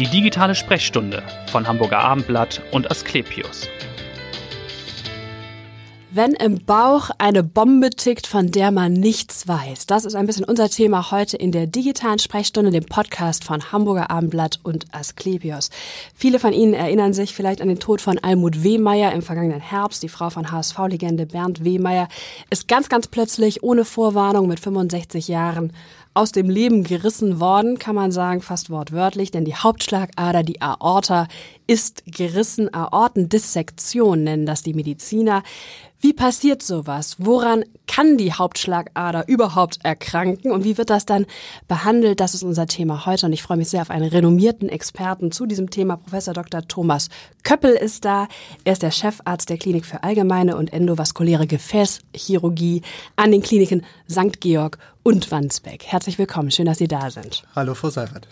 Die digitale Sprechstunde von Hamburger Abendblatt und Asklepios. Wenn im Bauch eine Bombe tickt, von der man nichts weiß. Das ist ein bisschen unser Thema heute in der digitalen Sprechstunde, dem Podcast von Hamburger Abendblatt und Asklepios. Viele von Ihnen erinnern sich vielleicht an den Tod von Almut Wehmeier im vergangenen Herbst. Die Frau von HSV-Legende Bernd Wehmeier ist ganz, ganz plötzlich ohne Vorwarnung mit 65 Jahren aus dem Leben gerissen worden, kann man sagen, fast wortwörtlich, denn die Hauptschlagader, die Aorta, ist gerissen. Aortendissektion nennen das die Mediziner. Wie passiert sowas? Woran kann die Hauptschlagader überhaupt erkranken und wie wird das dann behandelt? Das ist unser Thema heute und ich freue mich sehr auf einen renommierten Experten zu diesem Thema. Professor Dr. Thomas Köppel ist da. Er ist der Chefarzt der Klinik für allgemeine und endovaskuläre Gefäßchirurgie an den Kliniken St. Georg und Wandsbeck. Herzlich willkommen. Schön, dass Sie da sind. Hallo, Frau Seifert.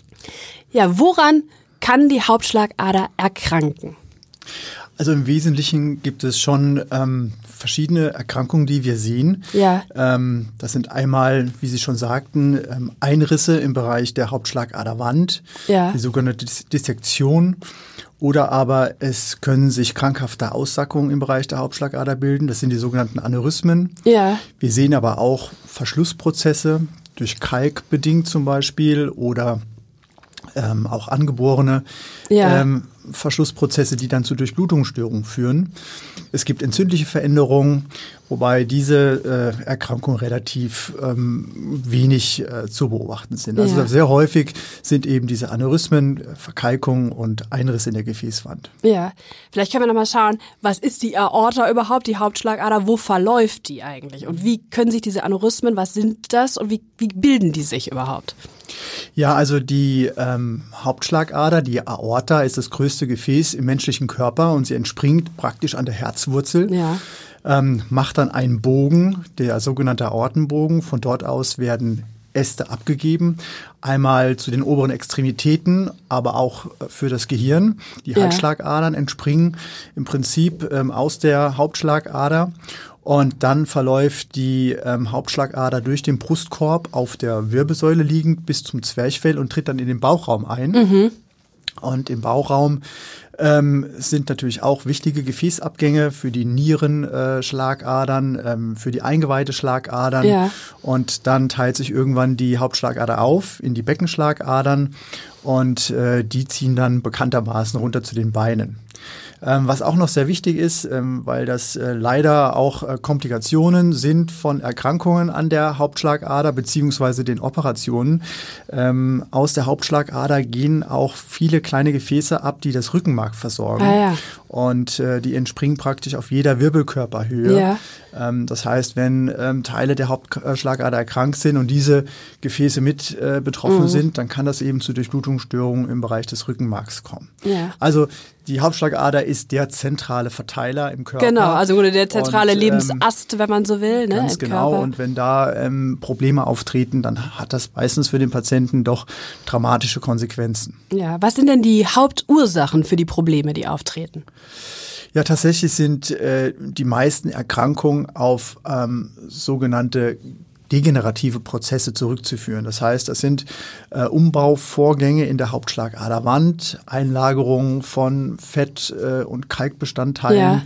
Ja, woran kann die Hauptschlagader erkranken? Also im Wesentlichen gibt es schon ähm, verschiedene Erkrankungen, die wir sehen. Ja. Ähm, das sind einmal, wie Sie schon sagten, ähm, Einrisse im Bereich der Hauptschlagaderwand, ja. die sogenannte Dis Dissektion. Oder aber es können sich krankhafte Aussackungen im Bereich der Hauptschlagader bilden. Das sind die sogenannten Aneurysmen. Ja. Wir sehen aber auch Verschlussprozesse durch Kalk bedingt zum Beispiel oder ähm, auch angeborene ja. ähm, Verschlussprozesse, die dann zu Durchblutungsstörungen führen. Es gibt entzündliche Veränderungen, wobei diese äh, Erkrankungen relativ ähm, wenig äh, zu beobachten sind. Also Ja. sehr häufig sind eben diese Aneurysmen, äh, Verkalkungen und Einrisse in der Gefäßwand. Ja, vielleicht können wir nochmal schauen, was ist die Aorta überhaupt, die Hauptschlagader, wo verläuft die eigentlich und wie können sich diese Aneurysmen, was sind das und wie, wie bilden die sich überhaupt? Ja, also die ähm, Hauptschlagader, die Aorta, ist das größte Gefäß im menschlichen Körper und sie entspringt praktisch an der Herzwurzel. Ja. ähm, macht dann einen Bogen, der sogenannte Aortenbogen. Von dort aus werden Äste abgegeben. Einmal zu den oberen Extremitäten, aber auch äh, für das Gehirn. Die Ja. Halsschlagadern entspringen im Prinzip ähm, aus der Hauptschlagader. Und dann verläuft die ähm, Hauptschlagader durch den Brustkorb auf der Wirbelsäule liegend bis zum Zwerchfell und tritt dann in den Bauchraum ein. Und im Bauchraum ähm, sind natürlich auch wichtige Gefäßabgänge für die Nierenschlagadern, äh, Schlagadern, ähm, für die Eingeweide Schlagadern. Ja. Und dann teilt sich irgendwann die Hauptschlagader auf in die Beckenschlagadern und äh, die ziehen dann bekanntermaßen runter zu den Beinen. Ähm, was auch noch sehr wichtig ist, ähm, weil das äh, leider auch äh, Komplikationen sind von Erkrankungen an der Hauptschlagader beziehungsweise den Operationen. Ähm, aus der Hauptschlagader gehen auch viele kleine Gefäße ab, die das Rückenmark versorgen. Ah, ja. Und äh, die entspringen praktisch auf jeder Wirbelkörperhöhe. Ja. Ähm, das heißt, wenn ähm, Teile der Hauptschlagader erkrankt sind und diese Gefäße mit äh, betroffen Mhm. sind, dann kann das eben zu Durchblutungsstörungen im Bereich des Rückenmarks kommen. Ja. Also die Hauptschlagader ist der zentrale Verteiler im Körper. Genau, also der zentrale Und, ähm, Lebensast, wenn man so will, ne, Ganz genau. Körper. Und wenn da ähm, Probleme auftreten, dann hat das meistens für den Patienten doch dramatische Konsequenzen. ja, was sind denn die Hauptursachen für die Probleme, die auftreten? Ja, tatsächlich sind äh, die meisten Erkrankungen auf ähm, sogenannte degenerative Prozesse zurückzuführen. Das heißt, das sind äh, Umbauvorgänge in der Hauptschlagaderwand, Einlagerung von Fett- äh, und Kalkbestandteilen, Ja.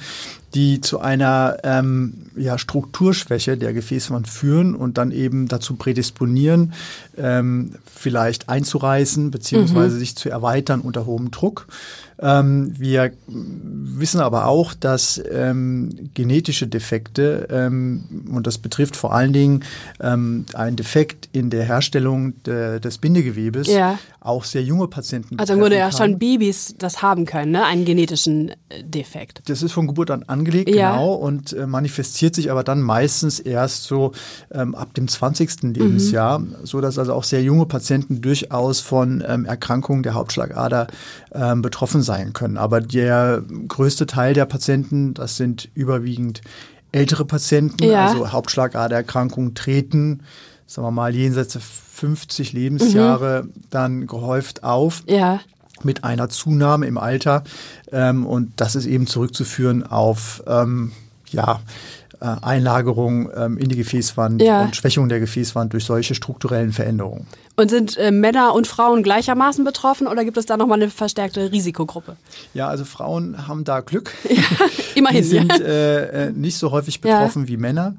Die zu einer ähm, ja, Strukturschwäche der Gefäßwand führen und dann eben dazu prädisponieren, ähm, vielleicht einzureißen beziehungsweise sich zu erweitern unter hohem Druck. Ähm, wir wissen aber auch, dass ähm, genetische Defekte, ähm, und das betrifft vor allen Dingen ähm, ein Defekt in der Herstellung de, des Bindegewebes, Ja. auch sehr junge Patienten Also Grunde ja schon Babys das haben können, ne, einen genetischen äh, Defekt. Das ist von Geburt an angelegt, Ja. genau, und äh, manifestiert sich aber dann meistens erst so ähm, ab dem 20. Lebensjahr, so dass also auch sehr junge Patienten durchaus von ähm, Erkrankungen der Hauptschlagader ähm, betroffen sein können. Aber der größte Teil der Patienten, das sind überwiegend ältere Patienten, Ja. also Hauptschlagadererkrankungen treten, sagen wir mal, jenseits der 50 Lebensjahre dann gehäuft auf Ja. Mit einer Zunahme im Alter. Ähm, und das ist eben zurückzuführen auf ähm, ja, äh, Einlagerung ähm, in die Gefäßwand Ja. und Schwächung der Gefäßwand durch solche strukturellen Veränderungen. Und sind äh, Männer und Frauen gleichermaßen betroffen oder gibt es da nochmal eine verstärkte Risikogruppe? Ja, also Frauen haben da Glück. Ja, immerhin. Die sind äh, äh, nicht so häufig betroffen ja. wie Männer.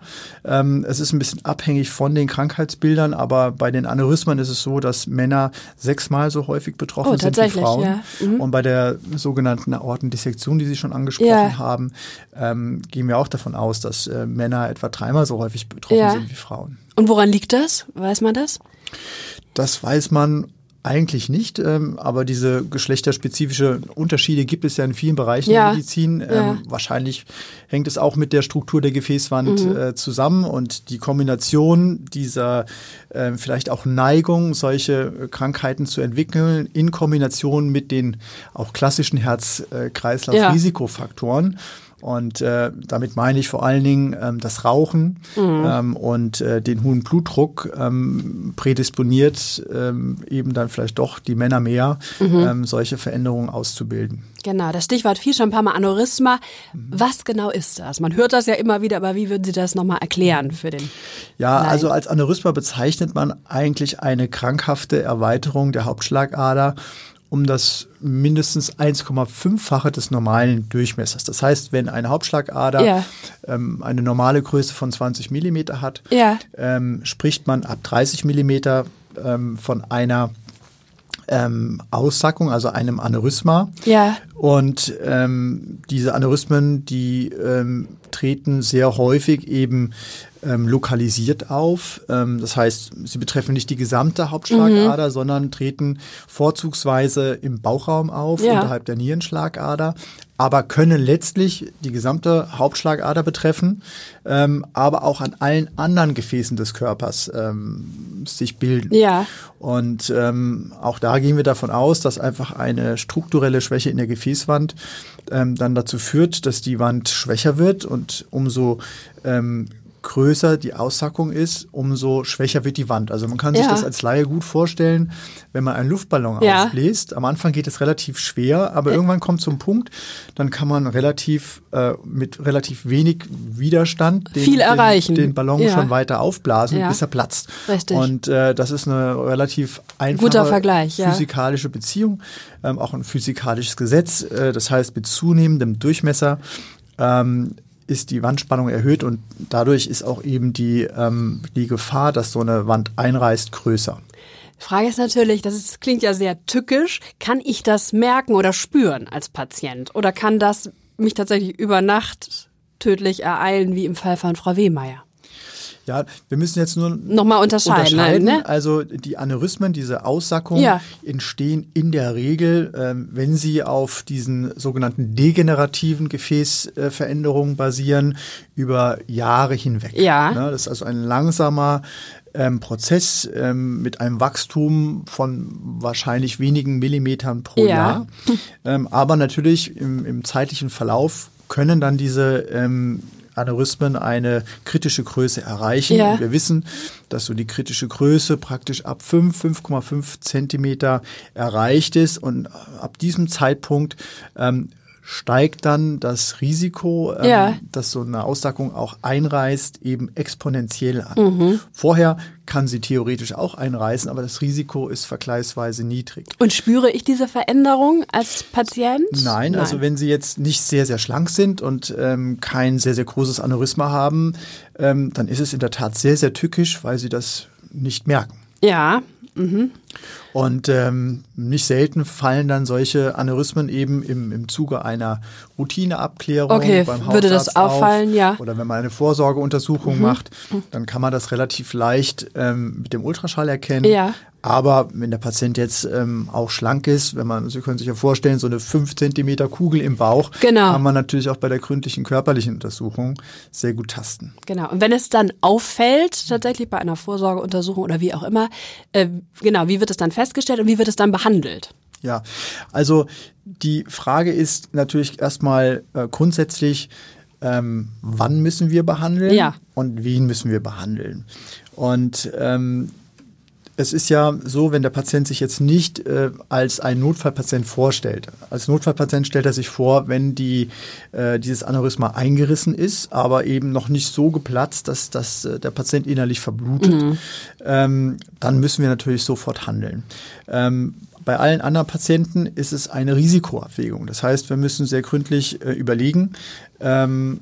Ähm, es ist ein bisschen abhängig von den Krankheitsbildern, aber bei den Aneurysmen ist es so, dass Männer sechsmal so häufig betroffen oh, sind wie Frauen. Mhm. Und bei der sogenannten Aortendissektion, die Sie schon angesprochen haben, ähm, gehen wir auch davon aus, dass äh, Männer etwa dreimal so häufig betroffen sind wie Frauen. Und woran liegt das? Weiß man das? Das weiß man eigentlich nicht, ähm, aber diese geschlechterspezifische Unterschiede gibt es ja in vielen Bereichen ja. der Medizin. Ähm, ja. Wahrscheinlich hängt es auch mit der Struktur der Gefäßwand mhm. äh, zusammen und die Kombination dieser äh, vielleicht auch Neigung, solche Krankheiten zu entwickeln, in Kombination mit den auch klassischen Herz-Kreislauf-Risikofaktoren. Ja und äh, damit meine ich vor allen Dingen ähm, das Rauchen mhm. ähm, und äh, den hohen Blutdruck ähm, prädisponiert ähm, eben dann vielleicht doch die Männer mehr, mhm. ähm, solche Veränderungen auszubilden. Genau, das Stichwort fiel schon ein paar Mal Aneurysma. Mhm. Was genau ist das? Man hört das ja immer wieder, aber wie würden Sie das nochmal erklären für den? Ja, Laien? also als Aneurysma bezeichnet man eigentlich eine krankhafte Erweiterung der Hauptschlagader um das mindestens 1,5-fache des normalen Durchmessers. Das heißt, wenn eine Hauptschlagader ja. ähm, eine normale Größe von 20 Millimeter hat, ja. ähm, spricht man ab 30 Millimeter ähm, von einer ähm, Aussackung, also einem Aneurysma. Ja. Und ähm, diese Aneurysmen, die ähm, treten sehr häufig eben ähm, lokalisiert auf. Ähm, das heißt, sie betreffen nicht die gesamte Hauptschlagader, mhm. sondern treten vorzugsweise im Bauchraum auf, ja. unterhalb der Nierenschlagader, aber können letztlich die gesamte Hauptschlagader betreffen, ähm, aber auch an allen anderen Gefäßen des Körpers ähm, sich bilden. Ja. Und ähm, auch da gehen wir davon aus, dass einfach eine strukturelle Schwäche in der Gefäßwand ähm, dann dazu führt, dass die Wand schwächer wird und umso ähm, größer die Aussackung ist, umso schwächer wird die Wand. Also man kann sich ja. das als Laie gut vorstellen, wenn man einen Luftballon ja. aufbläst. Am Anfang geht es relativ schwer, aber ja. irgendwann kommt zum Punkt, dann kann man relativ äh, mit relativ wenig Widerstand den, Viel erreichen. den, den Ballon schon weiter aufblasen, bis er platzt. Richtig. Und äh, das ist eine relativ einfache physikalische Beziehung, ähm, auch ein physikalisches Gesetz. Äh, das heißt, mit zunehmendem Durchmesser ähm, ist die Wandspannung erhöht und dadurch ist auch eben die, ähm, die Gefahr, dass so eine Wand einreißt, größer. Die Frage ist natürlich, das ist, klingt ja sehr tückisch. Kann ich das merken oder spüren als Patient? Oder kann das mich tatsächlich über Nacht tödlich ereilen, wie im Fall von Frau Wehmeier? Ja, wir müssen jetzt nur nochmal unterscheiden. unterscheiden. Ne? Also die Aneurysmen, diese Aussackungen ja. entstehen in der Regel, ähm, wenn sie auf diesen sogenannten degenerativen Gefäßveränderungen basieren, über Jahre hinweg. Ja. Ne? Das ist also ein langsamer ähm, Prozess ähm, mit einem Wachstum von wahrscheinlich wenigen Millimetern pro ja. Jahr. Ähm, aber natürlich im, im zeitlichen Verlauf können dann diese ähm, Aneurysmen eine kritische Größe erreichen. Ja. Und wir wissen, dass so die kritische Größe praktisch ab 5, 5,5 Zentimeter erreicht ist. Und ab diesem Zeitpunkt ähm, steigt dann das Risiko, ähm, ja. dass so eine Aussackung auch einreißt, eben exponentiell an. Mhm. Vorher kann sie theoretisch auch einreißen, aber das Risiko ist vergleichsweise niedrig. Und spüre ich diese Veränderung als Patient? Nein, Nein. also wenn Sie jetzt nicht sehr, sehr schlank sind und ähm, kein sehr, sehr großes Aneurysma haben, ähm, dann ist es in der Tat sehr, sehr tückisch, weil Sie das nicht merken. Ja. Mhm. Und ähm, nicht selten fallen dann solche Aneurysmen eben im, im Zuge einer Routineabklärung okay, beim Hausarzt würde das auffallen, auf. ja. Oder wenn man eine Vorsorgeuntersuchung mhm. macht, dann kann man das relativ leicht ähm, mit dem Ultraschall erkennen. Ja. Aber wenn der Patient jetzt ähm, auch schlank ist, wenn man, Sie können sich ja vorstellen, so eine 5 cm Kugel im Bauch, genau. kann man natürlich auch bei der gründlichen körperlichen Untersuchung sehr gut tasten. Genau. Und wenn es dann auffällt, tatsächlich bei einer Vorsorgeuntersuchung oder wie auch immer, äh, genau, wie wird es dann festgestellt und wie wird es dann behandelt? Ja, also die Frage ist natürlich erstmal äh, grundsätzlich, ähm, wann müssen wir behandeln ja. und wen müssen wir behandeln. Und ähm, es ist ja so, wenn der Patient sich jetzt nicht äh, als ein Notfallpatient vorstellt. Als Notfallpatient stellt er sich vor, wenn die, äh, dieses Aneurysma eingerissen ist, aber eben noch nicht so geplatzt, dass, dass äh, der Patient innerlich verblutet, mhm. ähm, dann müssen wir natürlich sofort handeln. Ähm, bei allen anderen Patienten ist es eine Risikoabwägung. Das heißt, wir müssen sehr gründlich äh, überlegen, ähm,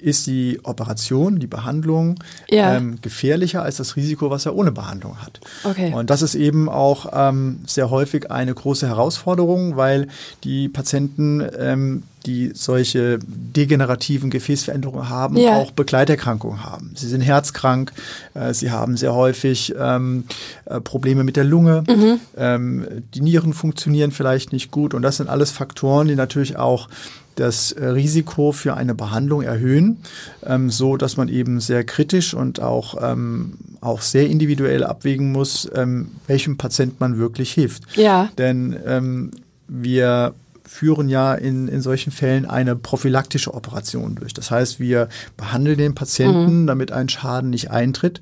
ist die Operation, die Behandlung ja. ähm, gefährlicher als das Risiko, was er ohne Behandlung hat. Okay. Und das ist eben auch ähm, sehr häufig eine große Herausforderung, weil die Patienten ähm, die solche degenerativen Gefäßveränderungen haben, ja. auch Begleiterkrankungen haben. Sie sind herzkrank, äh, sie haben sehr häufig ähm, äh, Probleme mit der Lunge, mhm. ähm, die Nieren funktionieren vielleicht nicht gut und das sind alles Faktoren, die natürlich auch das Risiko für eine Behandlung erhöhen, ähm, so dass man eben sehr kritisch und auch, ähm, auch sehr individuell abwägen muss, ähm, welchem Patient man wirklich hilft. Ja. Denn ähm, wir führen ja in, in solchen Fällen eine prophylaktische Operation durch. Das heißt, wir behandeln den Patienten, mhm. damit ein Schaden nicht eintritt.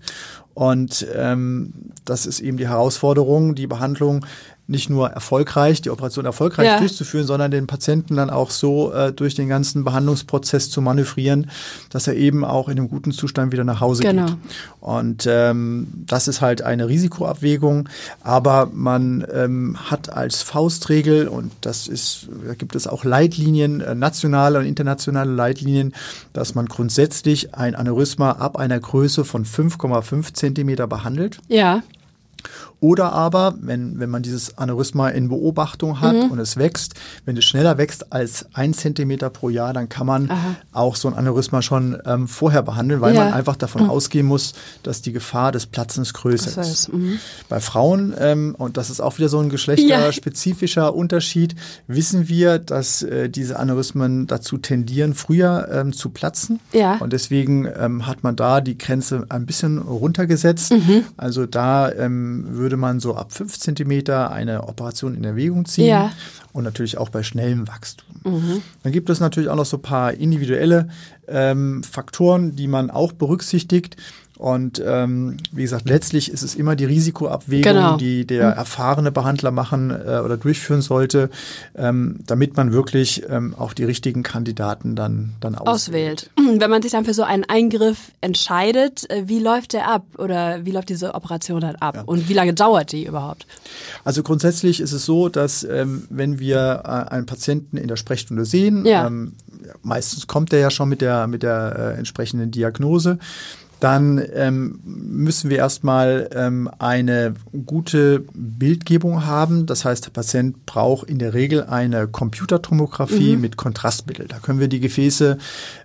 Und ähm, das ist eben die Herausforderung, die Behandlung nicht nur erfolgreich, die Operation erfolgreich ja. durchzuführen, sondern den Patienten dann auch so äh, durch den ganzen Behandlungsprozess zu manövrieren, dass er eben auch in einem guten Zustand wieder nach Hause genau. geht. Und ähm, das ist halt eine Risikoabwägung, aber man ähm, hat als Faustregel, und das ist, da gibt es auch Leitlinien, äh, nationale und internationale Leitlinien, dass man grundsätzlich ein Aneurysma ab einer Größe von 5,5 Zentimeter behandelt. Ja. Oder aber, wenn, wenn man dieses Aneurysma in Beobachtung hat mhm. und es wächst, wenn es schneller wächst als ein Zentimeter pro Jahr, dann kann man Aha. auch so ein Aneurysma schon ähm, vorher behandeln, weil ja. man einfach davon mhm. ausgehen muss, dass die Gefahr des Platzens größer das ist. Mhm. Bei Frauen, ähm, und das ist auch wieder so ein geschlechterspezifischer ja. Unterschied, wissen wir, dass äh, diese Aneurysmen dazu tendieren, früher ähm, zu platzen. Ja. Und deswegen ähm, hat man da die Grenze ein bisschen runtergesetzt. Mhm. Also da ähm, würde würde man so ab 5 cm eine Operation in Erwägung ziehen. Ja. Und natürlich auch bei schnellem Wachstum. Mhm. Dann gibt es natürlich auch noch so ein paar individuelle ähm, Faktoren, die man auch berücksichtigt. Und ähm, wie gesagt, letztlich ist es immer die Risikoabwägung, genau. die der mhm. erfahrene Behandler machen äh, oder durchführen sollte, ähm, damit man wirklich ähm, auch die richtigen Kandidaten dann, dann auswählt. auswählt. Wenn man sich dann für so einen Eingriff entscheidet, äh, wie läuft der ab oder wie läuft diese Operation dann ab ja. und wie lange dauert die überhaupt? Also grundsätzlich ist es so, dass ähm, wenn wir äh, einen Patienten in der Sprechstunde sehen, ja. ähm, meistens kommt der ja schon mit der, mit der äh, entsprechenden Diagnose, dann ähm, müssen wir erstmal ähm, eine gute Bildgebung haben. Das heißt, der Patient braucht in der Regel eine Computertomographie mhm. mit Kontrastmittel. Da können wir die Gefäße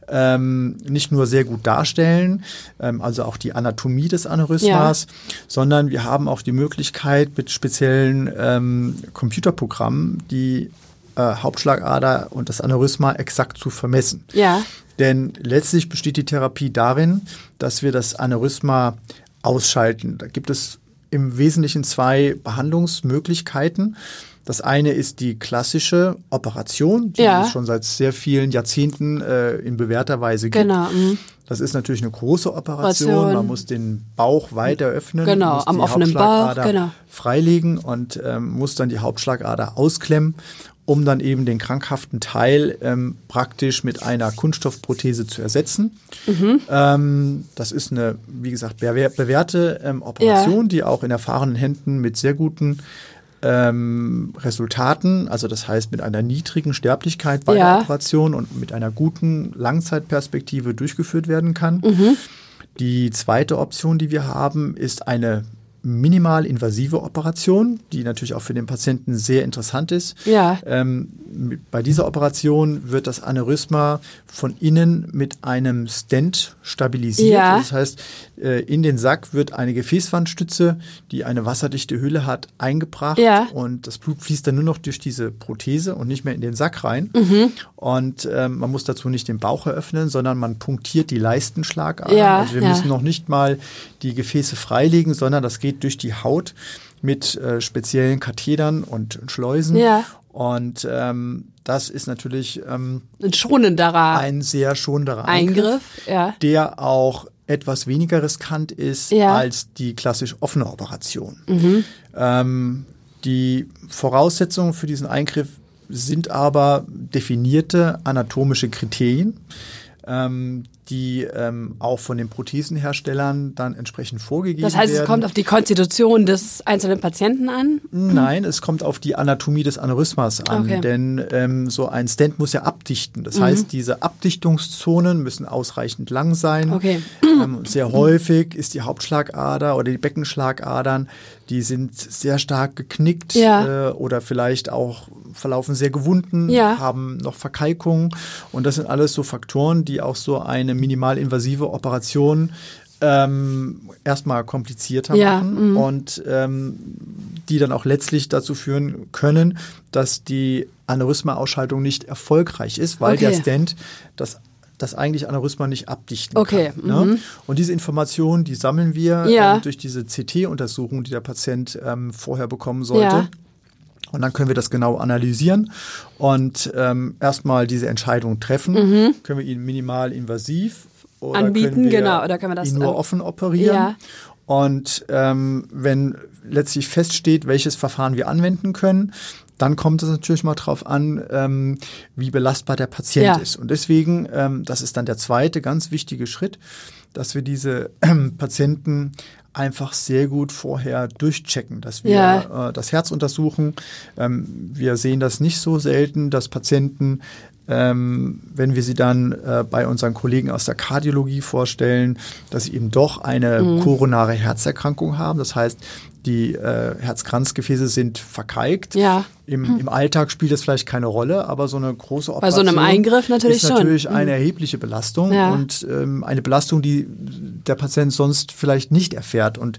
ähm, nicht nur sehr gut darstellen, ähm, also auch die Anatomie des Aneurysmas, ja. sondern wir haben auch die Möglichkeit mit speziellen ähm, Computerprogrammen die äh, Hauptschlagader und das Aneurysma exakt zu vermessen. Ja. Denn letztlich besteht die Therapie darin, dass wir das Aneurysma ausschalten. Da gibt es im Wesentlichen zwei Behandlungsmöglichkeiten. Das eine ist die klassische Operation, die ja. es schon seit sehr vielen Jahrzehnten äh, in bewährter Weise gibt. Genau. Mhm. Das ist natürlich eine große Operation. Operation. Man muss den Bauch weiter öffnen, genau, muss am offenen Bauch, genau. freilegen und ähm, muss dann die Hauptschlagader ausklemmen um dann eben den krankhaften Teil ähm, praktisch mit einer Kunststoffprothese zu ersetzen. Mhm. Ähm, das ist eine, wie gesagt, bewährte ähm, Operation, ja. die auch in erfahrenen Händen mit sehr guten ähm, Resultaten, also das heißt mit einer niedrigen Sterblichkeit bei ja. der Operation und mit einer guten Langzeitperspektive durchgeführt werden kann. Mhm. Die zweite Option, die wir haben, ist eine minimal invasive Operation, die natürlich auch für den Patienten sehr interessant ist. Ja. Ähm, bei dieser Operation wird das Aneurysma von innen mit einem Stent stabilisiert. Ja. Das heißt, äh, in den Sack wird eine Gefäßwandstütze, die eine wasserdichte Hülle hat, eingebracht ja. und das Blut fließt dann nur noch durch diese Prothese und nicht mehr in den Sack rein. Mhm. Und ähm, man muss dazu nicht den Bauch eröffnen, sondern man punktiert die Leistenschlagadern. Ja. Also wir müssen noch nicht mal die Gefäße freilegen, sondern das geht durch die Haut mit äh, speziellen Kathedern und Schleusen. Ja. Und ähm, das ist natürlich ähm, ein schonenderer ein sehr schonenderer Eingriff, Eingriff ja. der auch etwas weniger riskant ist Ja. als die klassisch offene Operation. Mhm. Ähm, die Voraussetzungen für diesen Eingriff sind aber definierte anatomische Kriterien, ähm, die ähm, auch von den Prothesenherstellern dann entsprechend vorgegeben Das heißt, werden. es kommt auf die Konstitution des einzelnen Patienten an. Nein, es kommt auf die Anatomie des Aneurysmas an, Okay. Mhm. denn ähm, so ein Stent muss ja abdichten. Das heißt, diese Abdichtungszonen müssen ausreichend lang sein. Okay. Ähm, sehr häufig ist die Hauptschlagader oder die Beckenschlagadern, die sind sehr stark geknickt Ja. äh, oder vielleicht auch verlaufen sehr gewunden, Ja. haben noch Verkalkungen und das sind alles so Faktoren, die auch so eine minimalinvasive Operation ähm, erstmal komplizierter Ja, machen und ähm, die dann auch letztlich dazu führen können, dass die Aneurysma-Ausschaltung nicht erfolgreich ist, weil Okay. der Stent das das eigentlich Aneurysma nicht abdichten Okay, kann. Ne? Und diese Informationen, die sammeln wir Ja. ähm, durch diese CT-Untersuchung, die der Patient ähm, vorher bekommen sollte. Ja. Und dann können wir das genau analysieren und ähm, erstmal diese Entscheidung treffen. Können wir ihn minimal invasiv oder Mhm. Anbieten, können wir genau, oder können wir das, ihn nur offen operieren? ja. Und ähm, wenn letztlich feststeht, welches Verfahren wir anwenden können, dann kommt es natürlich mal drauf an, ähm, wie belastbar der Patient Ja. ist. Und deswegen, ähm, das ist dann der zweite ganz wichtige Schritt, dass wir diese ähm, Patienten einfach sehr gut vorher durchchecken, dass wir Ja. äh, das Herz untersuchen. Ähm, wir sehen das nicht so selten, dass Patienten ähm, wenn wir sie dann äh, bei unseren Kollegen aus der Kardiologie vorstellen, dass sie eben doch eine Mhm. koronare Herzerkrankung haben. Das heißt, die äh, Herzkranzgefäße sind verkalkt. Ja. Im, Im Alltag spielt das vielleicht keine Rolle, aber so eine große Bei so Operation einem Eingriff natürlich ist schon. natürlich Mhm. eine erhebliche Belastung Ja. und ähm, eine Belastung, die der Patient sonst vielleicht nicht erfährt. Und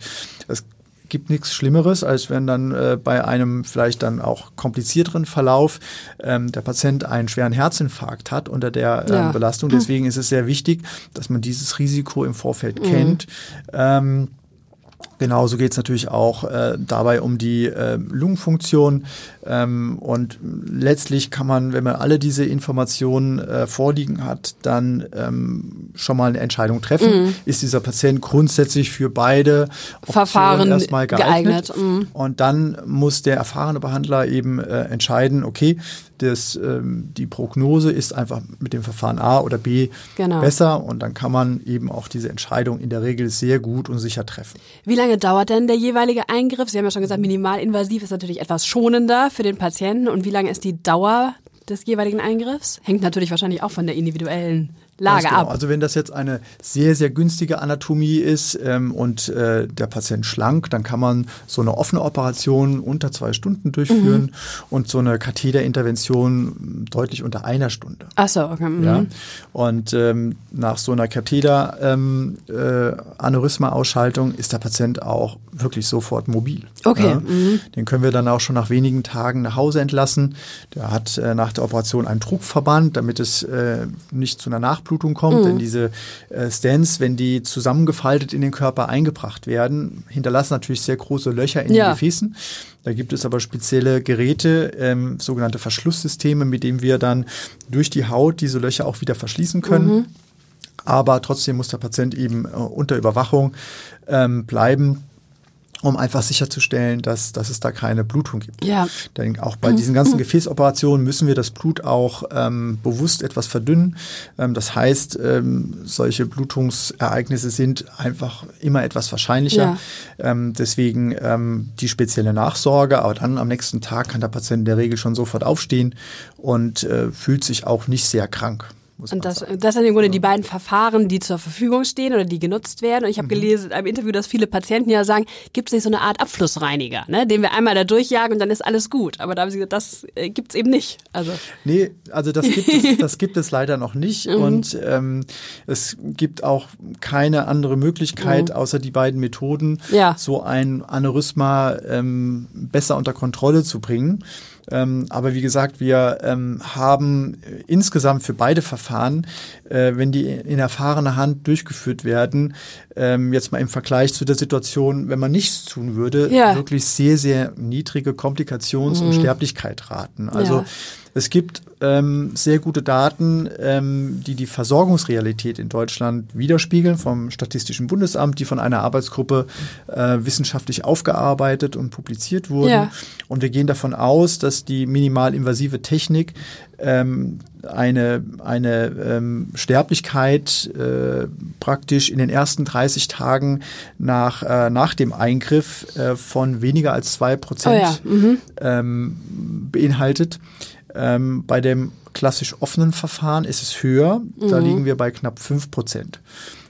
es gibt nichts Schlimmeres, als wenn dann äh, bei einem vielleicht dann auch komplizierteren Verlauf ähm, der Patient einen schweren Herzinfarkt hat unter der ähm, Ja. Hm. Belastung. Deswegen ist es sehr wichtig, dass man dieses Risiko im Vorfeld Mhm. kennt. Ähm, Genauso geht es natürlich auch äh, dabei um die äh, Lungenfunktion. Ähm, und letztlich kann man, wenn man alle diese Informationen äh, vorliegen hat, dann ähm, schon mal eine Entscheidung treffen. Ist dieser Patient grundsätzlich für beide Optionen Verfahren erstmal geeignet? geeignet, mhm. Und dann muss der erfahrene Behandler eben äh, entscheiden, okay, das, ähm, die Prognose ist einfach mit dem Verfahren A oder B Genau. besser und dann kann man eben auch diese Entscheidung in der Regel sehr gut und sicher treffen. Wie lange dauert denn der jeweilige Eingriff? Sie haben ja schon gesagt, minimalinvasiv ist natürlich etwas schonender für den Patienten. Und wie lange ist die Dauer des jeweiligen Eingriffs? Hängt natürlich wahrscheinlich auch von der individuellen Lage genau. ab. Also wenn das jetzt eine sehr, sehr günstige Anatomie ist ähm, und äh, der Patient schlank, dann kann man so eine offene Operation unter zwei Stunden durchführen Mhm. und so eine Katheterintervention deutlich unter einer Stunde. Ach so, okay. mhm. Ja? Und ähm, nach so einer Katheter-Aneurysma-Ausschaltung ist der Patient auch wirklich sofort mobil. Okay, Ja? mhm. Den können wir dann auch schon nach wenigen Tagen nach Hause entlassen. Der hat äh, nach der Operation einen Druckverband, damit es äh, nicht zu einer Nachblutung kommt. Denn diese äh, Stents, wenn die zusammengefaltet in den Körper eingebracht werden, hinterlassen natürlich sehr große Löcher in Ja. den Gefäßen. Da gibt es aber spezielle Geräte, ähm, sogenannte Verschlusssysteme, mit denen wir dann durch die Haut diese Löcher auch wieder verschließen können. Aber trotzdem muss der Patient eben äh, unter Überwachung ähm, bleiben, um einfach sicherzustellen, dass, dass es da keine Blutung gibt. Ja. Denn auch bei diesen ganzen Gefäßoperationen müssen wir das Blut auch ähm, bewusst etwas verdünnen. Ähm, das heißt, ähm, solche Blutungsereignisse sind einfach immer etwas wahrscheinlicher. Ähm, deswegen ähm, die spezielle Nachsorge. Aber dann am nächsten Tag kann der Patient in der Regel schon sofort aufstehen und äh, fühlt sich auch nicht sehr krank. Muss Und das, das sind im Grunde die beiden Verfahren, die zur Verfügung stehen oder die genutzt werden. Und ich habe Mhm. gelesen in einem Interview, dass viele Patienten ja sagen, gibt es nicht so eine Art Abflussreiniger, ne, den wir einmal da durchjagen und dann ist alles gut. Aber da haben sie gesagt, das äh, gibt's eben nicht. Also Nee, also das gibt es, das gibt es leider noch nicht. Mhm. Und ähm, es gibt auch keine andere Möglichkeit, außer die beiden Methoden, Mhm. Ja. so ein Aneurysma ähm, besser unter Kontrolle zu bringen. Ähm, aber wie gesagt, wir ähm, haben insgesamt für beide Verfahren, äh, wenn die in erfahrener Hand durchgeführt werden, ähm, jetzt mal im Vergleich zu der Situation, wenn man nichts tun würde, Ja. wirklich sehr, sehr niedrige Komplikations- und Sterblichkeitsraten. Also Ja. Es gibt ähm, sehr gute Daten, ähm, die die Versorgungsrealität in Deutschland widerspiegeln vom Statistischen Bundesamt, die von einer Arbeitsgruppe äh, wissenschaftlich aufgearbeitet und publiziert wurden. Ja. Und wir gehen davon aus, dass die minimalinvasive Technik ähm, eine, eine ähm, Sterblichkeit äh, praktisch in den ersten 30 Tagen nach, äh, nach dem Eingriff äh, von weniger als zwei Prozent Oh ja, mhm. ähm, beinhaltet. Ähm, bei dem klassisch offenen Verfahren ist es höher. Da Mhm. liegen wir bei knapp 5 Prozent.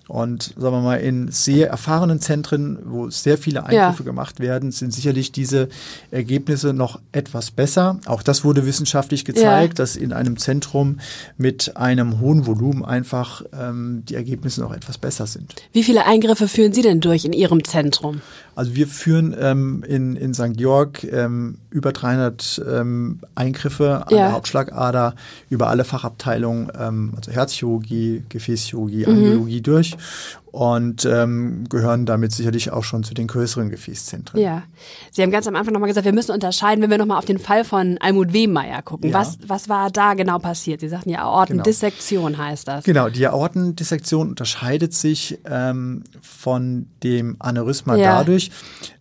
Und sagen wir mal, in sehr erfahrenen Zentren, wo sehr viele Eingriffe gemacht werden, sind sicherlich diese Ergebnisse noch etwas besser. Auch das wurde wissenschaftlich gezeigt, dass in einem Zentrum mit einem hohen Volumen einfach ähm, die Ergebnisse noch etwas besser sind. Wie viele Eingriffe führen Sie denn durch in Ihrem Zentrum? Also wir führen ähm, in, in St. Georg ähm, über 300 ähm, Eingriffe an Ja. der Hauptschlagader über alle Fachabteilungen, ähm, also Herzchirurgie, Gefäßchirurgie, Mhm. Angiologie durch und ähm, gehören damit sicherlich auch schon zu den größeren Gefäßzentren. Ja. Sie haben ganz am Anfang nochmal gesagt, wir müssen unterscheiden, wenn wir nochmal auf den Fall von Almut Wehmeier gucken. Ja. Was, was war da genau passiert? Sie sagten ja, Aortendissektion heißt das. Genau, die Aortendissektion unterscheidet sich ähm, von dem Aneurysma Ja. dadurch,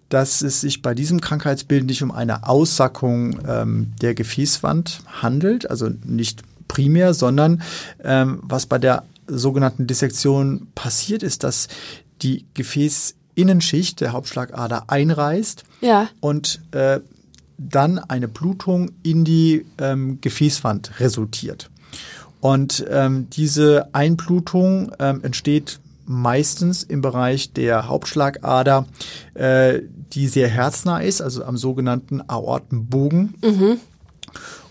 dass es sich bei diesem Krankheitsbild nicht um eine Aussackung ähm, der Gefäßwand handelt, also nicht primär, sondern ähm, was bei der sogenannten Dissektion passiert ist, dass die Gefäßinnenschicht der Hauptschlagader einreißt Ja. und äh, dann eine Blutung in die ähm, Gefäßwand resultiert. Und ähm, diese Einblutung ähm, entsteht meistens im Bereich der Hauptschlagader, äh, die sehr herznah ist, also am sogenannten Aortenbogen.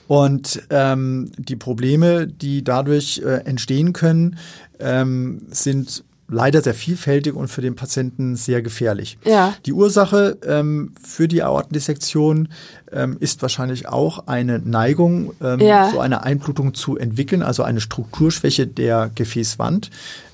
Und ähm, die Probleme, die dadurch äh, entstehen können, ähm, sind leider sehr vielfältig und für den Patienten sehr gefährlich. Ja. Die Ursache ähm, für die Aortendissektion ähm, ist wahrscheinlich auch eine Neigung, ähm, Ja. so eine Einblutung zu entwickeln, also eine Strukturschwäche der Gefäßwand.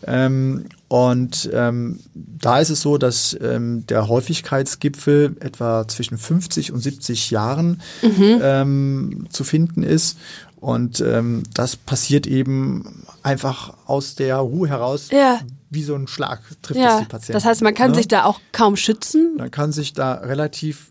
Ähm, und ähm, da ist es so, dass ähm, der Häufigkeitsgipfel etwa zwischen 50 und 70 Jahren Mhm. ähm, zu finden ist. Und ähm, das passiert eben einfach aus der Ruhe heraus, Ja. Wie so ein Schlag trifft es Ja. die Patienten. Das heißt, man kann ne? sich da auch kaum schützen. Man kann sich da relativ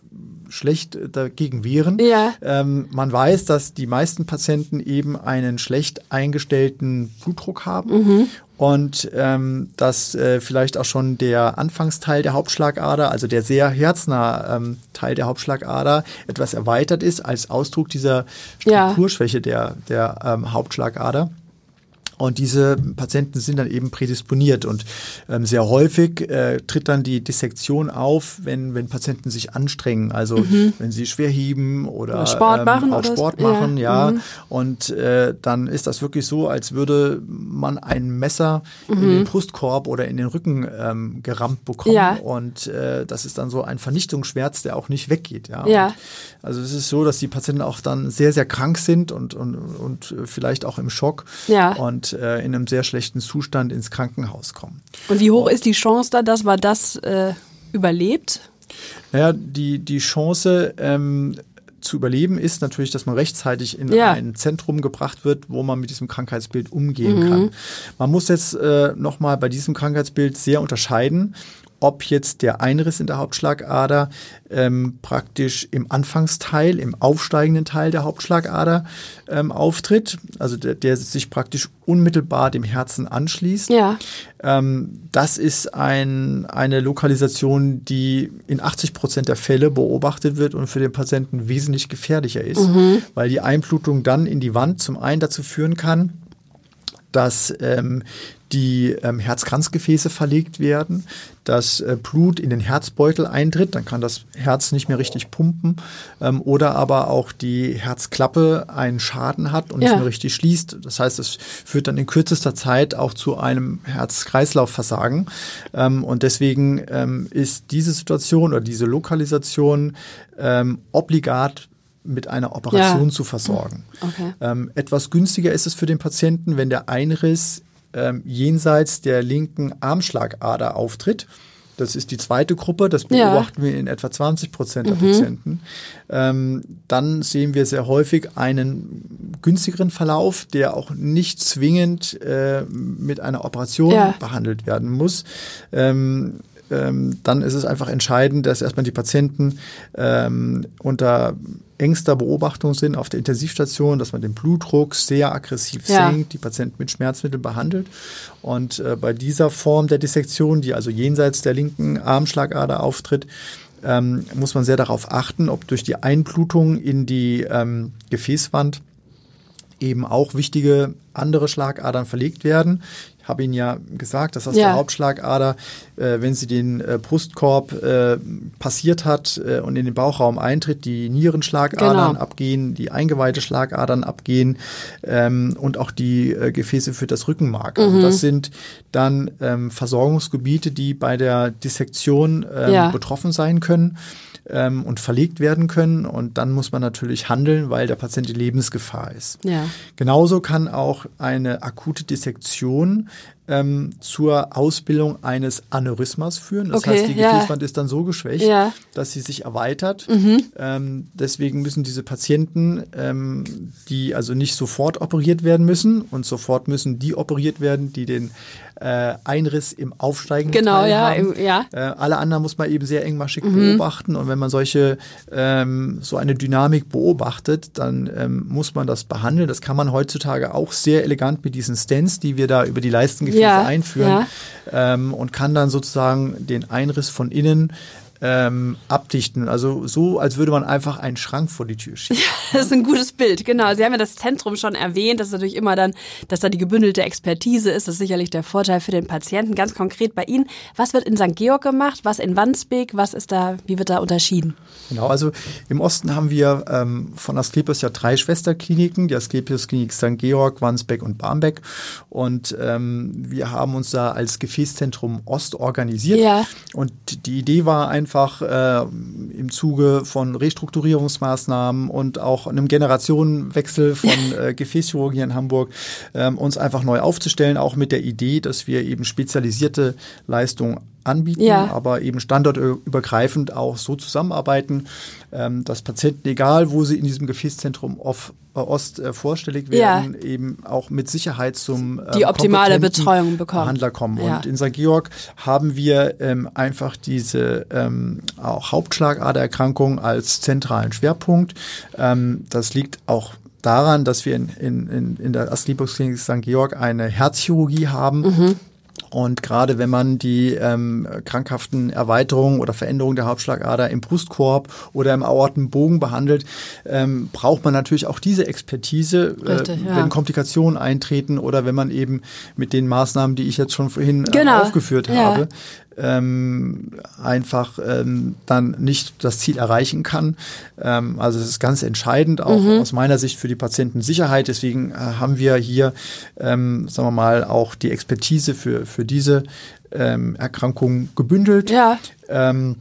schlecht äh, dagegen wehren. Ja. Ähm, man weiß, dass die meisten Patienten eben einen schlecht eingestellten Blutdruck haben Mhm. und ähm, dass äh, vielleicht auch schon der Anfangsteil der Hauptschlagader, also der sehr herznah ähm, Teil der Hauptschlagader, etwas erweitert ist als Ausdruck dieser Ja. Strukturschwäche der, der ähm, Hauptschlagader. Und diese Patienten sind dann eben prädisponiert und ähm, sehr häufig äh, tritt dann die Dissektion auf, wenn, wenn Patienten sich anstrengen, also wenn sie schwer heben oder, Mhm. Oder Sport machen auch oder. Sport Ja. machen, ja. Mhm. Und äh, dann ist das wirklich so, als würde man ein Messer in den Brustkorb oder in den Rücken ähm, gerammt bekommen. Mhm. Ja. Und äh, das ist dann so ein Vernichtungsschmerz, der auch nicht weggeht. Ja. Ja. Und, also es ist so, dass die Patienten auch dann sehr, sehr krank sind und, und, und vielleicht auch im Schock Ja. und äh, in einem sehr schlechten Zustand ins Krankenhaus kommen. Und wie hoch ist die Chance da, dass man das äh, überlebt? Naja, die, die Chance ähm, zu überleben ist natürlich, dass man rechtzeitig in Ja. ein Zentrum gebracht wird, wo man mit diesem Krankheitsbild umgehen kann. Man muss jetzt äh, nochmal bei diesem Krankheitsbild sehr unterscheiden, ob jetzt der Einriss in der Hauptschlagader ähm, praktisch im Anfangsteil, im aufsteigenden Teil der Hauptschlagader ähm, auftritt, also der, der sich praktisch unmittelbar dem Herzen anschließt. Ja. Ähm, das ist ein, eine Lokalisation, die in 80 Prozent der Fälle beobachtet wird und für den Patienten wesentlich gefährlicher ist, weil die Einblutung dann in die Wand zum einen dazu führen kann, dass ähm, die ähm, Herzkranzgefäße verlegt werden, dass äh, Blut in den Herzbeutel eintritt, dann kann das Herz nicht mehr richtig pumpen ähm, oder aber auch die Herzklappe einen Schaden hat und Ja. nicht mehr richtig schließt. Das heißt, es führt dann in kürzester Zeit auch zu einem Herz-Kreislauf-Versagen ähm, und deswegen ähm, ist diese Situation oder diese Lokalisation ähm, obligat mit einer Operation Ja. zu versorgen. Okay. Ähm, etwas günstiger ist es für den Patienten, wenn der Einriss ähm, jenseits der linken Armschlagader auftritt. Das ist die zweite Gruppe, das Ja. beobachten wir in etwa 20 Prozent der Patienten. Ähm, dann sehen wir sehr häufig einen günstigeren Verlauf, der auch nicht zwingend äh, mit einer Operation Ja. behandelt werden muss. Ähm, ähm, dann ist es einfach entscheidend, dass erstmal die Patienten ähm, unter engster Beobachtung sind auf der Intensivstation, dass man den Blutdruck sehr aggressiv Ja. senkt, die Patienten mit Schmerzmitteln behandelt. Und äh, bei dieser Form der Dissektion, die also jenseits der linken Armschlagader auftritt, ähm, muss man sehr darauf achten, ob durch die Einblutung in die ähm, Gefäßwand eben auch wichtige andere Schlagadern verlegt werden. Ich habe Ihnen ja gesagt, dass aus Ja. der Hauptschlagader, äh, wenn sie den äh, Brustkorb äh, passiert hat äh, und in den Bauchraum eintritt, die Nierenschlagadern Genau. abgehen, die Eingeweide-Schlagadern abgehen ähm, und auch die äh, Gefäße für das Rückenmark. Mhm. Also das sind dann ähm, Versorgungsgebiete, die bei der Dissektion ähm, Ja. betroffen sein können ähm, und verlegt werden können. Und dann muss man natürlich handeln, weil der Patient in Lebensgefahr ist. Ja. Genauso kann auch eine akute Dissektion ähm, zur Ausbildung eines Aneurysmas führen. Das Okay, heißt, die ja. Gefäßwand ist dann so geschwächt, Ja. Mhm. dass sie sich erweitert. Ähm, deswegen müssen diese Patienten, ähm, die also nicht sofort operiert werden müssen und sofort müssen die operiert werden, die den äh, Einriss im aufsteigenden Genau, Teil ja, haben. ja. Äh, alle anderen muss man eben sehr engmaschig Mhm. beobachten. Und wenn man solche ähm, so eine Dynamik beobachtet, dann ähm, muss man das behandeln. Das kann man heutzutage auch sehr elegant mit diesen Stents, die wir da über die Leistengefäße Ja, einführen, ähm, und kann dann sozusagen den Einriss von innen ähm, abdichten. Also so, als würde man einfach einen Schrank vor die Tür schieben. Das ist ein gutes Bild, genau. Sie haben ja das Zentrum schon erwähnt. Das ist natürlich immer dann, dass da die gebündelte Expertise ist. Das ist sicherlich der Vorteil für den Patienten. Ganz konkret bei Ihnen. Was wird in St. Georg gemacht? Was in Wandsbek? Was ist da, wie wird da unterschieden? Genau, also im Osten haben wir ähm, von Asklepios ja drei Schwesterkliniken, die Asklepios Klinik St. Georg, Wandsbek und Barmbek. Und ähm, wir haben uns da als Gefäßzentrum Ost organisiert. Ja. Und die Idee war einfach äh, im Zuge von Restrukturierungsmaßnahmen und auch einem Generationenwechsel von äh, Gefäßchirurgie in Hamburg, ähm, uns einfach neu aufzustellen, auch mit der Idee, dass wir eben spezialisierte Leistungen anbieten, Ja. aber eben standortübergreifend auch so zusammenarbeiten, ähm, dass Patienten, egal wo sie in diesem Gefäßzentrum auf, Ost äh, vorstellig Ja. werden, eben auch mit Sicherheit zum ähm, Die optimale Betreuung bekommen. Behandler kommen. Ja. Und in St. Georg haben wir ähm, einfach diese ähm, auch Hauptschlagadererkrankung als zentralen Schwerpunkt. Ähm, das liegt auch daran, dass wir in, in, in, der Asklepios-Klinik St. Georg eine Herzchirurgie haben. Mhm. Und gerade wenn man die ähm, krankhaften Erweiterungen oder Veränderungen der Hauptschlagader im Brustkorb oder im Aortenbogen behandelt, ähm, braucht man natürlich auch diese Expertise, Richtig, äh, ja. wenn Komplikationen eintreten oder wenn man eben mit den Maßnahmen, die ich jetzt schon vorhin äh, Genau, aufgeführt ja. habe, ähm, einfach ähm, dann nicht das Ziel erreichen kann. Ähm, also es ist ganz entscheidend, auch Mhm. aus meiner Sicht für die Patientensicherheit. Deswegen äh, haben wir hier, ähm, sagen wir mal, auch die Expertise für, für diese ähm, Erkrankung gebündelt. Ja. Ähm,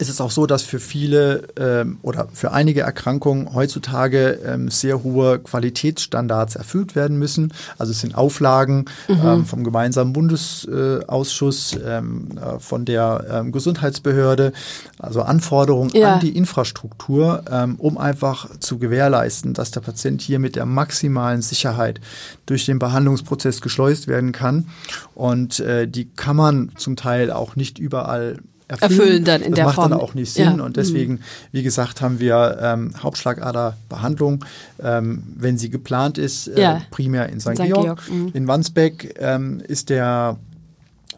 es ist auch so, dass für viele ähm, oder für einige Erkrankungen heutzutage ähm, sehr hohe Qualitätsstandards erfüllt werden müssen. Also es sind Auflagen Mhm. ähm, vom gemeinsamen Bundesausschuss, ähm, äh, von der ähm, Gesundheitsbehörde, also Anforderungen Ja. an die Infrastruktur, ähm, um einfach zu gewährleisten, dass der Patient hier mit der maximalen Sicherheit durch den Behandlungsprozess geschleust werden kann. Und äh, die kann man zum Teil auch nicht überall erfüllen. Erfüllen dann in das der macht Form. dann auch nicht Sinn. Ja. Und deswegen, wie gesagt, haben wir ähm, Hauptschlagaderbehandlung, ähm, wenn sie geplant ist, äh, Ja. primär in St. St. Georg. Georg, mhm. In Wandsbek ähm, ist der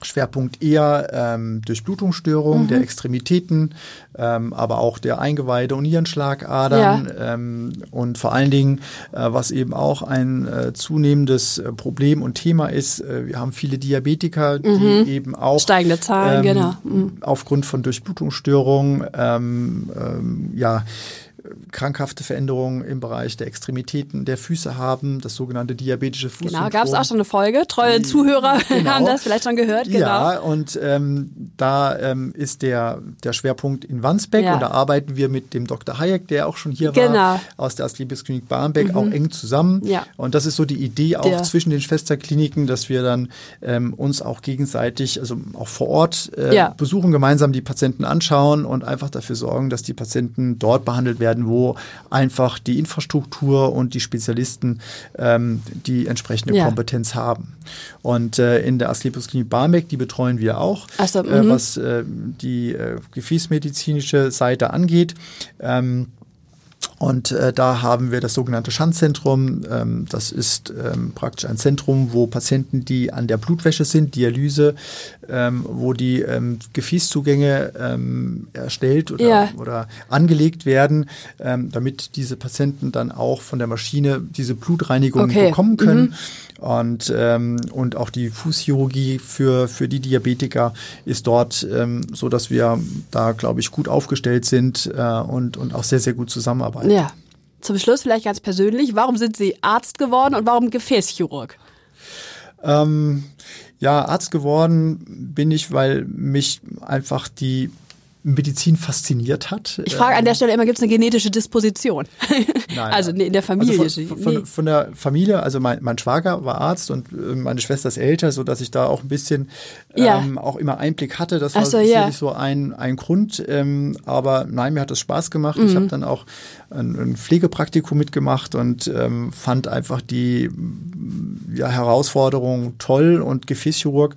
Schwerpunkt eher ähm, Durchblutungsstörungen Mhm. der Extremitäten, ähm, aber auch der Eingeweide- und Nierenschlagadern ähm, und vor allen Dingen, äh, was eben auch ein äh, zunehmendes äh, Problem und Thema ist, äh, wir haben viele Diabetiker, die eben auch Mhm. Steigende Zahlen, ähm, genau. Mhm. aufgrund von Durchblutungsstörungen ähm, ähm, ja krankhafte Veränderungen im Bereich der Extremitäten der Füße haben, das sogenannte diabetische Fußsyndrom. Genau, gab es auch schon eine Folge. Treue Zuhörer Genau. haben das vielleicht schon gehört. Genau. Ja, und ähm, da ähm, ist der, der Schwerpunkt in Wandsbek Ja. und da arbeiten wir mit dem Dr. Hayek, der auch schon hier Genau. Mhm. war, aus der Asklepios-Klinik Barmbek, auch eng zusammen. Ja. Und das ist so die Idee auch Der- zwischen den Schwesterkliniken, dass wir dann ähm, uns auch gegenseitig, also auch vor Ort äh, Ja. besuchen, gemeinsam die Patienten anschauen und einfach dafür sorgen, dass die Patienten dort behandelt werden, wo wo einfach die Infrastruktur und die Spezialisten ähm, die entsprechende Ja. Kompetenz haben. Und äh, in der Asklepios Klinik Barmbek, die betreuen wir auch, so, äh, mhm. was äh, die äh, gefäßmedizinische Seite angeht. Ähm, und äh, da haben wir das sogenannte Schanzzentrum. Ähm, das ist ähm, praktisch ein Zentrum, wo Patienten, die an der Blutwäsche sind, Dialyse, ähm, wo die ähm, Gefäßzugänge ähm, erstellt oder, Ja. oder angelegt werden, ähm, damit diese Patienten dann auch von der Maschine diese Blutreinigung Okay. bekommen können. Und, ähm, und auch die Fußchirurgie für, für die Diabetiker ist dort ähm, so, dass wir da, glaube ich, gut aufgestellt sind äh, und, und auch sehr, sehr gut zusammenarbeiten. Ja. Zum Schluss vielleicht ganz persönlich, warum sind Sie Arzt geworden und warum Gefäßchirurg? Ähm, ja, Arzt geworden bin ich, weil mich einfach die Medizin fasziniert hat. Ich frage an Ähm, der Stelle immer, gibt es eine genetische Disposition? Nein, also in der Familie. Also von, von, von der Familie, also mein, mein Schwager war Arzt und äh, meine Schwester ist älter, so dass ich da auch ein bisschen Ja. ähm, auch immer Einblick hatte. Das war so, ja. sicherlich so ein, ein Grund. Ähm, aber nein, mir hat das Spaß gemacht. Ich Mhm. habe dann auch ein, ein Pflegepraktikum mitgemacht und ähm, fand einfach die ja, Herausforderung toll und Gefäßchirurg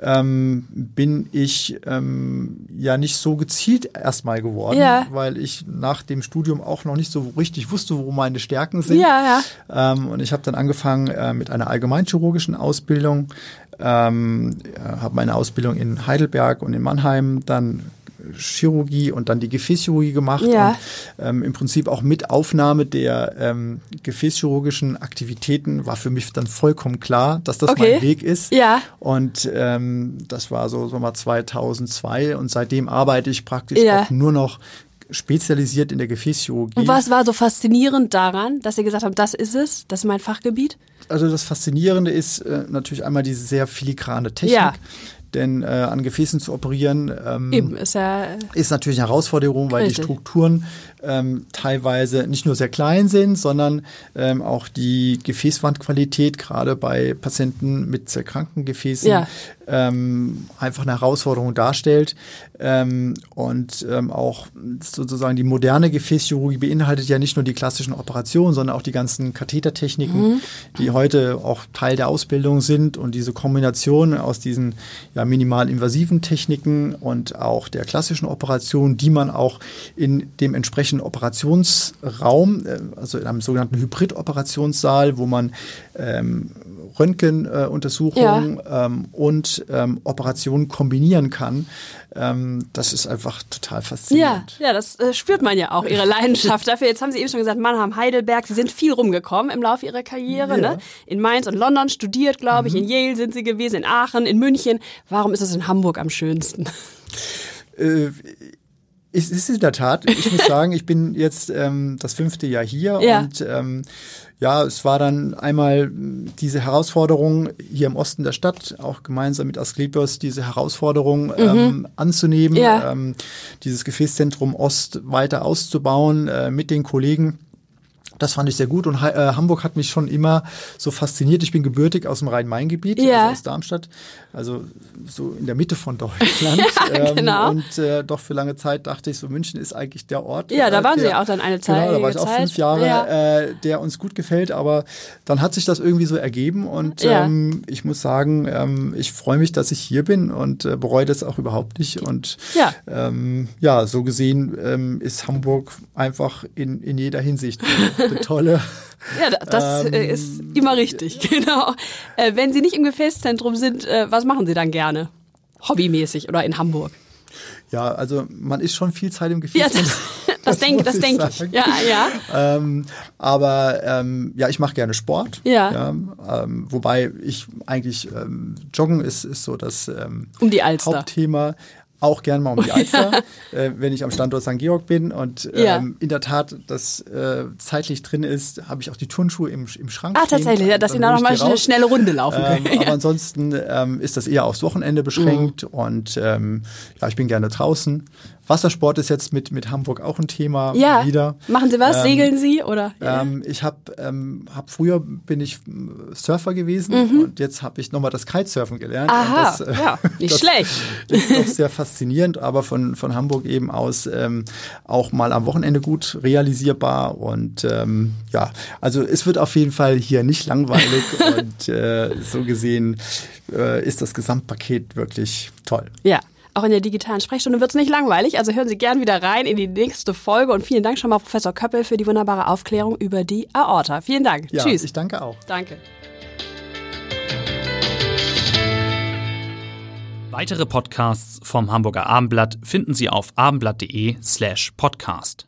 ähm, bin ich ähm, ja nicht so gezielt erstmal geworden, Ja. weil ich nach dem Studium auch noch nicht so richtig wusste, wo meine Stärken sind. Ja, ja. Ähm, und ich habe dann angefangen äh, mit einer allgemeinchirurgischen Ausbildung, ähm, äh, habe meine Ausbildung in Heidelberg und in Mannheim dann Chirurgie und dann die Gefäßchirurgie gemacht Ja. und ähm, im Prinzip auch mit Aufnahme der ähm, gefäßchirurgischen Aktivitäten war für mich dann vollkommen klar, dass das Okay. mein Weg ist. Ja. Und ähm, das war so, so mal 2002 und seitdem arbeite ich praktisch Ja. auch nur noch spezialisiert in der Gefäßchirurgie. Und was war so faszinierend daran, dass Sie gesagt haben, das ist es, das ist mein Fachgebiet? Also das Faszinierende ist äh, natürlich einmal diese sehr filigrane Technik. Ja. Denn äh, an Gefäßen zu operieren ähm, Eben, ist ja. ist natürlich eine Herausforderung, weil Richtig. die Strukturen ähm, teilweise nicht nur sehr klein sind, sondern ähm, auch die Gefäßwandqualität, gerade bei Patienten mit sehr kranken Gefäßen, Ja. Ähm, einfach eine Herausforderung darstellt. Ähm, und ähm, auch sozusagen die moderne Gefäßchirurgie beinhaltet ja nicht nur die klassischen Operationen, sondern auch die ganzen Kathetertechniken, die heute auch Teil der Ausbildung sind und diese Kombination aus diesen ja, minimal invasiven Techniken und auch der klassischen Operation, die man auch in dem entsprechenden Operationsraum, äh, also in einem sogenannten Hybrid-Operationssaal, wo man ähm, Röntgenuntersuchungen ähm, und ähm, Operationen kombinieren kann. Ähm, das ist einfach total Ja, faszinierend. ja, das äh, spürt man ja auch, Ihre Leidenschaft dafür. Jetzt haben Sie eben schon gesagt, Mannheim, Heidelberg, Sie sind viel rumgekommen im Laufe Ihrer Karriere. Ja. Ne? In Mainz und London studiert, glaube Mhm. ich. In Yale sind Sie gewesen, in Aachen, in München. Warum ist es in Hamburg am schönsten? Äh, es ist in der Tat, ich muss sagen, ich bin jetzt ähm, das fünfte Jahr hier Ja. und ähm, ja, es war dann einmal diese Herausforderung hier im Osten der Stadt, auch gemeinsam mit Asklepios, diese Herausforderung ähm, anzunehmen, Mhm. Ja. ähm, dieses Gefäßzentrum Ost weiter auszubauen äh, mit den Kollegen. Das fand ich sehr gut und äh, Hamburg hat mich schon immer so fasziniert. Ich bin gebürtig aus dem Rhein-Main-Gebiet, Ja. also aus Darmstadt, also so in der Mitte von Deutschland. Ähm, genau. Und äh, doch für lange Zeit dachte ich so, München ist eigentlich der Ort. Ja, da äh, waren Sie der, auch dann eine Zeit- Genau, da war ich auch Zeit. fünf Jahre, Ja. äh, der uns gut gefällt. Aber dann hat sich das irgendwie so ergeben und Ja. ähm, ich muss sagen, ähm, ich freue mich, dass ich hier bin und äh, bereue das auch überhaupt nicht. Und Ja. ähm, ja, so gesehen ähm, ist Hamburg einfach in, in jeder Hinsicht tolle. Ja, da- das Ähm, äh, ist immer richtig, genau. Äh, wenn Sie nicht im Gefäßzentrum sind, äh, was machen Sie dann gerne? Hobbymäßig oder in Hamburg? Ja, also man ist schon viel Zeit im Gefäß. Ja, das, das denke das ich denk ich. Ja, ja. Ähm, aber ähm, ja, ich mache gerne Sport. Ja. ähm, wobei ich eigentlich ähm, Joggen ist, ist so das ähm, Um die Alster. Hauptthema. Auch gern mal um die Alster, äh, wenn ich am Standort St. Georg bin. Und ähm, Ja. in der Tat, das äh, zeitlich drin ist, habe ich auch die Turnschuhe im, im Schrank. Ah, tatsächlich, ja, dass Sie Dann da hol nochmal eine schnelle Runde laufen Ähm, können. aber ansonsten ähm, ist das eher aufs Wochenende beschränkt und ähm, ja, ich bin gerne draußen. Wassersport ist jetzt mit, mit Hamburg auch ein Thema Ja. wieder. Machen Sie was? Ähm, Segeln Sie oder? Ähm, ich habe ähm, hab früher bin ich äh, Surfer gewesen und jetzt habe ich nochmal das Kitesurfen gelernt. Mhm. Aha, das, äh, ja, nicht das schlecht. Ist doch sehr faszinierend, aber von, von Hamburg eben aus ähm, auch mal am Wochenende gut realisierbar. Und ähm, ja, also es wird auf jeden Fall hier nicht langweilig und äh, so gesehen äh, ist das Gesamtpaket wirklich toll. Ja. Auch in der digitalen Sprechstunde wird es nicht langweilig, also hören Sie gern wieder rein in die nächste Folge und vielen Dank schon mal, Professor Köppel, für die wunderbare Aufklärung über die Aorta. Vielen Dank. Ja, Tschüss. ich danke auch. Danke. Weitere Podcasts vom Hamburger Abendblatt finden Sie auf abendblatt.de slash podcast.